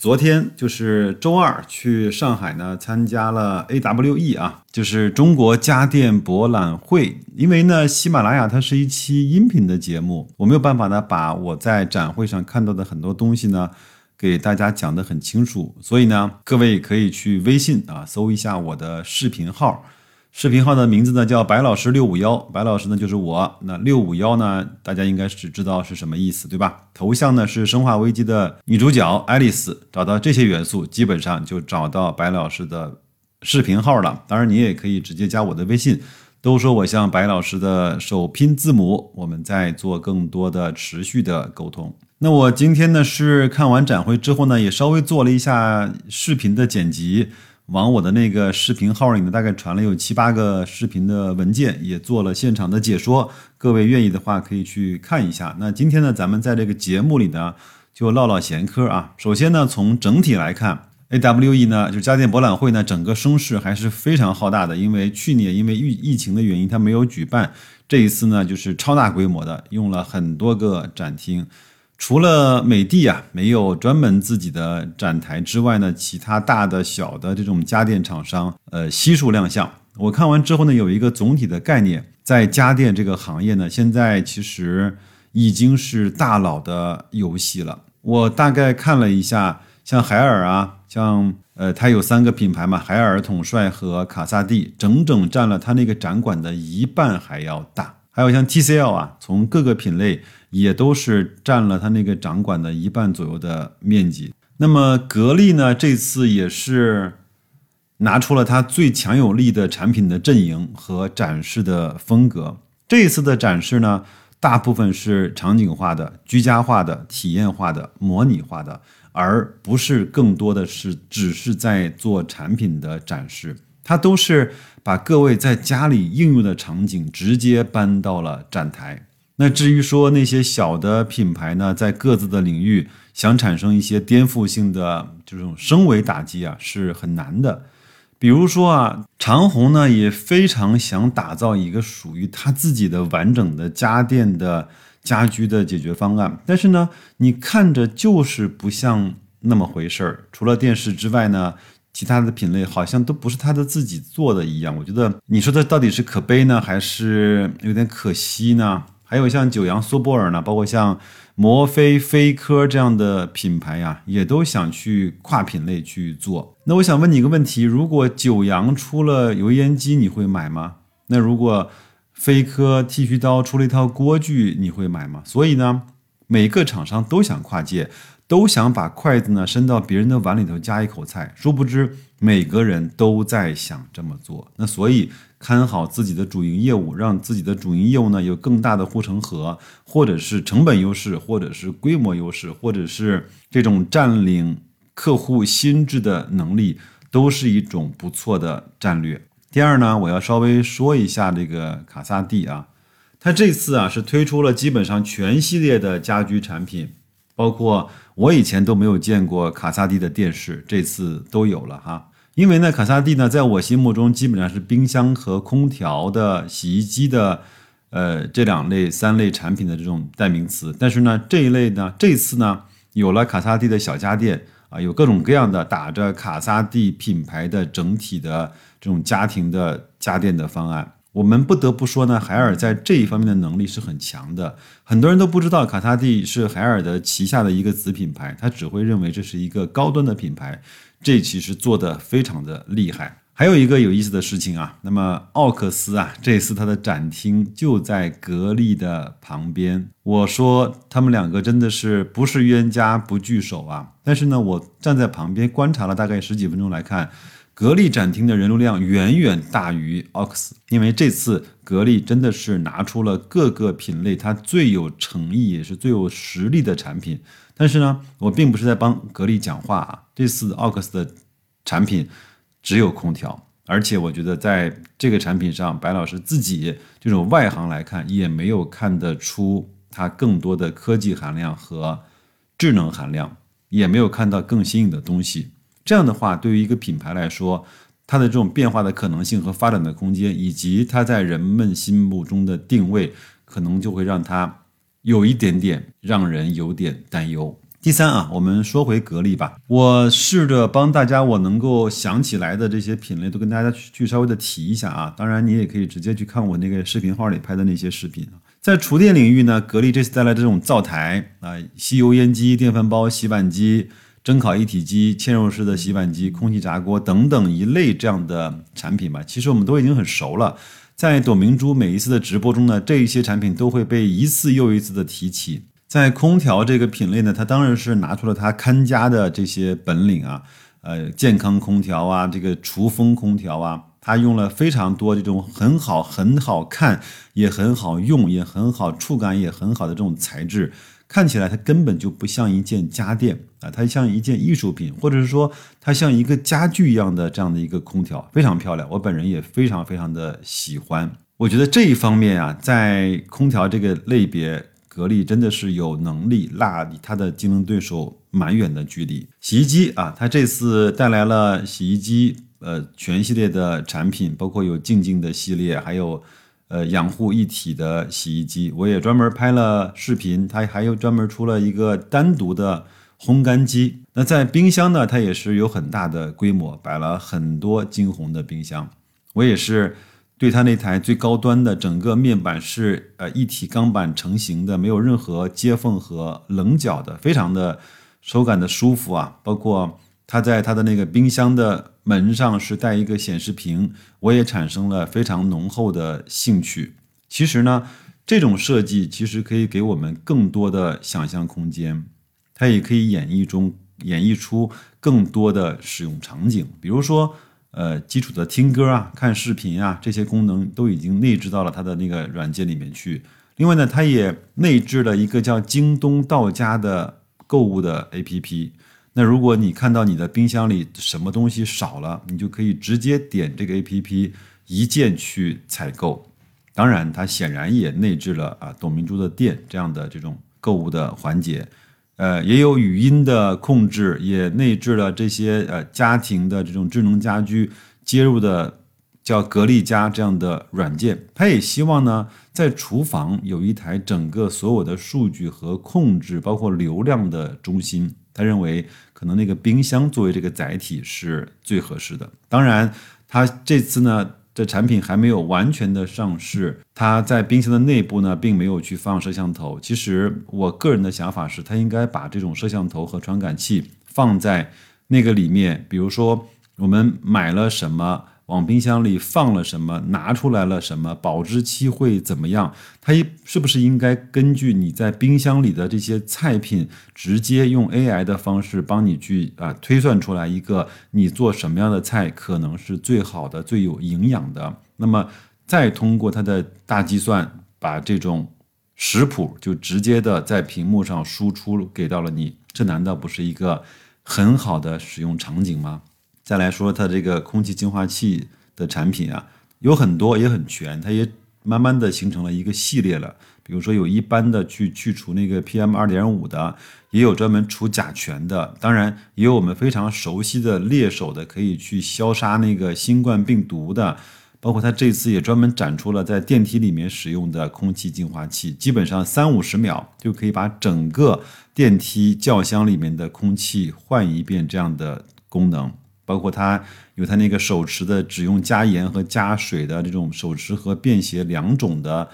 昨天就是周二去上海呢，参加了 AWE 啊，就是中国家电博览会。因为呢，喜马拉雅它是一期音频的节目，我没有办法呢把我在展会上看到的很多东西呢给大家讲得很清楚，所以呢，各位可以去微信啊搜一下我的视频号。视频号的名字呢叫白老师六五幺，白老师呢就是我。那六五幺呢，大家应该是知道是什么意思，对吧？头像呢是《生化危机》的女主角爱丽丝，找到这些元素，基本上就找到白老师的视频号了。当然，你也可以直接加我的微信，都说我像白老师的首拼字母，我们在做更多的持续的沟通。那我今天呢是看完展会之后呢，也稍微做了一下视频的剪辑。往我的那个视频号里呢，大概传了有七八个视频的文件，也做了现场的解说。各位愿意的话，可以去看一下。那今天呢，咱们在这个节目里呢，就唠唠闲嗑啊。首先呢，从整体来看，AWE 呢，就家电博览会呢，整个声势还是非常浩大的。因为去年因为疫疫情的原因，它没有举办，这一次呢，就是超大规模的，用了很多个展厅。除了美的啊没有专门自己的展台之外呢，其他大的小的这种家电厂商呃悉数亮相。我看完之后呢，有一个总体的概念，在家电这个行业呢，现在其实已经是大佬的游戏了。我大概看了一下，像海尔啊，像呃它有三个品牌嘛，海尔、统帅和卡萨帝，整整占了它那个展馆的一半还要大。还有像 TCL 啊，从各个品类。也都是占了它那个掌管的一半左右的面积。那么格力呢，这次也是拿出了它最强有力的产品的阵营和展示的风格。这一次的展示呢，大部分是场景化的、居家化的、体验化的、模拟化的，而不是更多的是只是在做产品的展示。它都是把各位在家里应用的场景直接搬到了展台。那至于说那些小的品牌呢，在各自的领域想产生一些颠覆性的这种升维打击啊，是很难的。比如说啊，长虹呢也非常想打造一个属于他自己的完整的家电的家居的解决方案，但是呢，你看着就是不像那么回事儿。除了电视之外呢，其他的品类好像都不是他的自己做的一样。我觉得你说的到底是可悲呢，还是有点可惜呢？还有像九阳、苏泊尔呢，包括像摩飞、飞科这样的品牌呀，也都想去跨品类去做。那我想问你一个问题：如果九阳出了油烟机，你会买吗？那如果飞科剃须刀出了一套锅具，你会买吗？所以呢，每个厂商都想跨界。都想把筷子呢伸到别人的碗里头夹一口菜，殊不知每个人都在想这么做。那所以看好自己的主营业务，让自己的主营业务呢有更大的护城河，或者是成本优势，或者是规模优势，或者是这种占领客户心智的能力，都是一种不错的战略。第二呢，我要稍微说一下这个卡萨帝啊，它这次啊是推出了基本上全系列的家居产品。包括我以前都没有见过卡萨帝的电视，这次都有了哈。因为呢，卡萨帝呢，在我心目中基本上是冰箱和空调的、洗衣机的，呃，这两类、三类产品的这种代名词。但是呢，这一类呢，这次呢，有了卡萨帝的小家电啊，有各种各样的打着卡萨帝品牌的整体的这种家庭的家电的方案。我们不得不说呢，海尔在这一方面的能力是很强的。很多人都不知道卡萨帝是海尔的旗下的一个子品牌，他只会认为这是一个高端的品牌，这其实做的非常的厉害。还有一个有意思的事情啊，那么奥克斯啊，这次它的展厅就在格力的旁边。我说他们两个真的是不是冤家不聚首啊？但是呢，我站在旁边观察了大概十几分钟来看。格力展厅的人流量远远大于 OX，因为这次格力真的是拿出了各个品类它最有诚意也是最有实力的产品。但是呢，我并不是在帮格力讲话啊，这次 OX 的产品只有空调。而且我觉得在这个产品上，白老师自己这种外行来看，也没有看得出它更多的科技含量和智能含量，也没有看到更新颖的东西。这样的话，对于一个品牌来说，它的这种变化的可能性和发展的空间，以及它在人们心目中的定位，可能就会让它有一点点让人有点担忧。第三啊，我们说回格力吧。我试着帮大家，我能够想起来的这些品类，都跟大家去去稍微的提一下啊。当然，你也可以直接去看我那个视频号里拍的那些视频。在厨电领域呢，格力这次带来这种灶台啊、吸油烟机、电饭煲、洗碗机、蒸烤一体机、嵌入式的洗碗机、空气炸锅等等一类这样的产品吧，其实我们都已经很熟了。在董明珠每一次的直播中呢，这一些产品都会被一次又一次的提起。在空调这个品类呢，它当然是拿出了它看家的这些本领啊，呃，健康空调啊，这个除风空调啊，它用了非常多这种很好、很好看、也很好用、也很好触感、也很好的这种材质，看起来它根本就不像一件家电啊，它像一件艺术品，或者是说它像一个家具一样的这样的一个空调，非常漂亮，我本人也非常非常的喜欢。我觉得这一方面啊，在空调这个类别。格力真的是有能力拉离它的竞争对手蛮远的距离。洗衣机啊，它这次带来了洗衣机呃全系列的产品，包括有静静的系列，还有呃养护一体的洗衣机。我也专门拍了视频，它还有专门出了一个单独的烘干机。那在冰箱呢，它也是有很大的规模，摆了很多金红的冰箱。我也是。对它那台最高端的整个面板是呃一体钢板成型的，没有任何接缝和棱角的，非常的手感的舒服啊。包括它在它的那个冰箱的门上是带一个显示屏，我也产生了非常浓厚的兴趣。其实呢，这种设计其实可以给我们更多的想象空间，它也可以演绎中演绎出更多的使用场景，比如说。呃，基础的听歌啊、看视频啊，这些功能都已经内置到了它的那个软件里面去。另外呢，它也内置了一个叫京东到家的购物的 APP。那如果你看到你的冰箱里什么东西少了，你就可以直接点这个 APP 一键去采购。当然，它显然也内置了啊董明珠的店这样的这种购物的环节。呃，也有语音的控制，也内置了这些呃家庭的这种智能家居接入的叫格力家这样的软件。它也希望呢，在厨房有一台整个所有的数据和控制，包括流量的中心。他认为，可能那个冰箱作为这个载体是最合适的。当然，他这次呢。这产品还没有完全的上市，它在冰箱的内部呢，并没有去放摄像头。其实我个人的想法是，它应该把这种摄像头和传感器放在那个里面，比如说我们买了什么。往冰箱里放了什么，拿出来了什么，保质期会怎么样？它一是不是应该根据你在冰箱里的这些菜品，直接用 AI 的方式帮你去啊推算出来一个你做什么样的菜可能是最好的、最有营养的？那么再通过它的大计算，把这种食谱就直接的在屏幕上输出给到了你，这难道不是一个很好的使用场景吗？再来说它这个空气净化器的产品啊，有很多也很全，它也慢慢的形成了一个系列了。比如说有一般的去去除那个 PM 二点五的，也有专门除甲醛的，当然也有我们非常熟悉的猎手的，可以去消杀那个新冠病毒的。包括它这次也专门展出了在电梯里面使用的空气净化器，基本上三五十秒就可以把整个电梯轿厢里面的空气换一遍这样的功能。包括它有它那个手持的，只用加盐和加水的这种手持和便携两种的，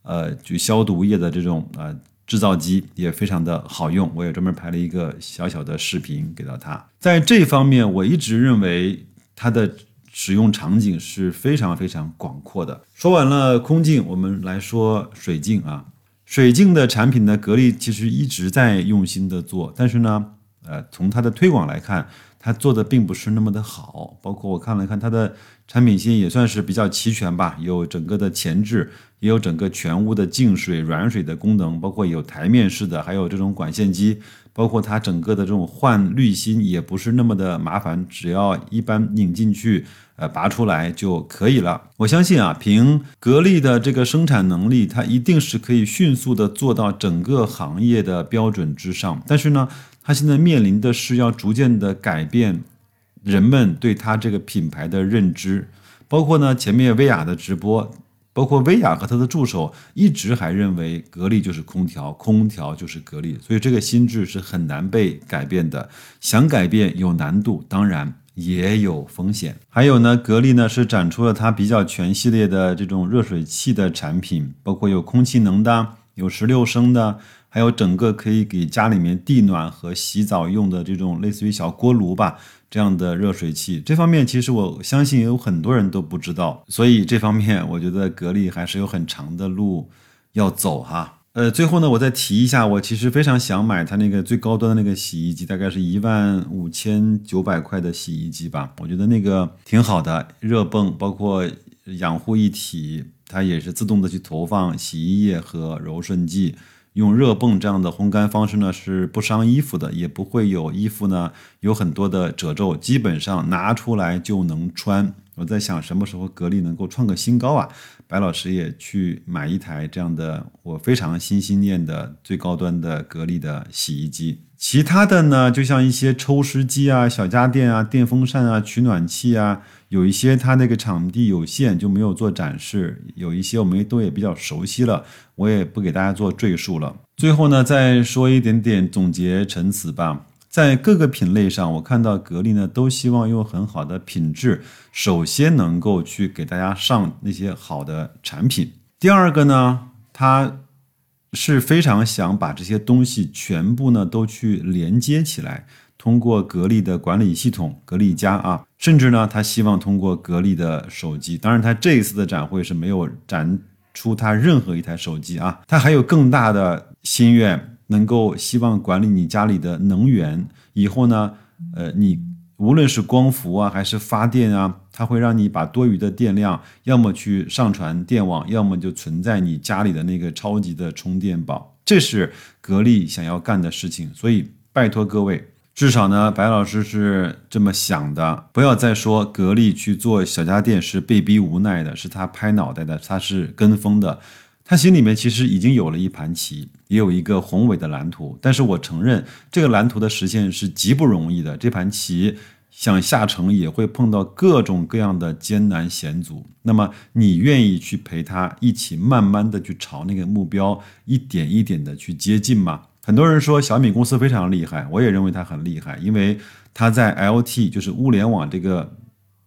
呃，就消毒液的这种呃制造机也非常的好用。我也专门拍了一个小小的视频给到它。在这方面，我一直认为它的使用场景是非常非常广阔的。说完了空净，我们来说水净啊。水净的产品呢，格力其实一直在用心的做，但是呢。呃，从它的推广来看，它做的并不是那么的好。包括我看了看它的产品线，也算是比较齐全吧，有整个的前置，也有整个全屋的净水、软水的功能，包括有台面式的，还有这种管线机。包括它整个的这种换滤芯也不是那么的麻烦，只要一般拧进去，呃，拔出来就可以了。我相信啊，凭格力的这个生产能力，它一定是可以迅速的做到整个行业的标准之上。但是呢，它现在面临的是要逐渐的改变人们对它这个品牌的认知，包括呢前面薇娅的直播。包括薇娅和他的助手一直还认为格力就是空调，空调就是格力，所以这个心智是很难被改变的。想改变有难度，当然也有风险。还有呢，格力呢是展出了它比较全系列的这种热水器的产品，包括有空气能的，有十六升的，还有整个可以给家里面地暖和洗澡用的这种类似于小锅炉吧。这样的热水器，这方面其实我相信有很多人都不知道，所以这方面我觉得格力还是有很长的路要走哈。呃，最后呢，我再提一下，我其实非常想买它那个最高端的那个洗衣机，大概是一万五千九百块的洗衣机吧，我觉得那个挺好的，热泵包括养护一体，它也是自动的去投放洗衣液和柔顺剂。用热泵这样的烘干方式呢，是不伤衣服的，也不会有衣服呢有很多的褶皱，基本上拿出来就能穿。我在想什么时候格力能够创个新高啊？白老师也去买一台这样的我非常心心念的最高端的格力的洗衣机。其他的呢，就像一些抽湿机啊、小家电啊、电风扇啊、取暖器啊。有一些它那个场地有限，就没有做展示。有一些我们都也比较熟悉了，我也不给大家做赘述了。最后呢，再说一点点总结陈词吧。在各个品类上，我看到格力呢都希望用很好的品质，首先能够去给大家上那些好的产品。第二个呢，它是非常想把这些东西全部呢都去连接起来。通过格力的管理系统，格力家啊，甚至呢，他希望通过格力的手机。当然，他这一次的展会是没有展出他任何一台手机啊，他还有更大的心愿，能够希望管理你家里的能源。以后呢，呃，你无论是光伏啊，还是发电啊，它会让你把多余的电量，要么去上传电网，要么就存在你家里的那个超级的充电宝。这是格力想要干的事情，所以拜托各位。至少呢，白老师是这么想的。不要再说格力去做小家电是被逼无奈的，是他拍脑袋的，他是跟风的。他心里面其实已经有了一盘棋，也有一个宏伟的蓝图。但是我承认，这个蓝图的实现是极不容易的。这盘棋想下成，也会碰到各种各样的艰难险阻。那么，你愿意去陪他一起慢慢的去朝那个目标一点一点的去接近吗？很多人说小米公司非常厉害，我也认为它很厉害，因为它在 LT 就是物联网这个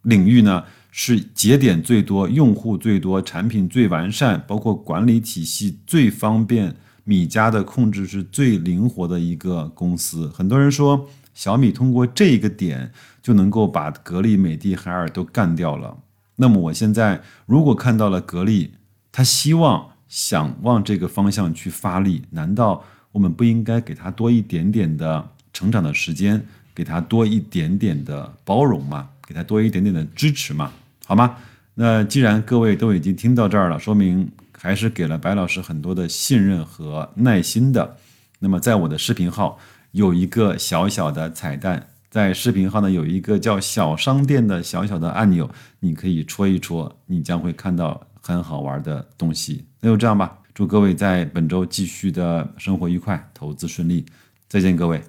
领域呢，是节点最多、用户最多、产品最完善，包括管理体系最方便，米家的控制是最灵活的一个公司。很多人说小米通过这个点就能够把格力、美的、海尔都干掉了。那么我现在如果看到了格力，他希望想往这个方向去发力，难道？我们不应该给他多一点点的成长的时间，给他多一点点的包容吗？给他多一点点的支持吗？好吗？那既然各位都已经听到这儿了，说明还是给了白老师很多的信任和耐心的。那么在我的视频号有一个小小的彩蛋，在视频号呢有一个叫小商店的小小的按钮，你可以戳一戳，你将会看到很好玩的东西。那就这样吧。祝各位在本周继续的生活愉快，投资顺利，再见，各位。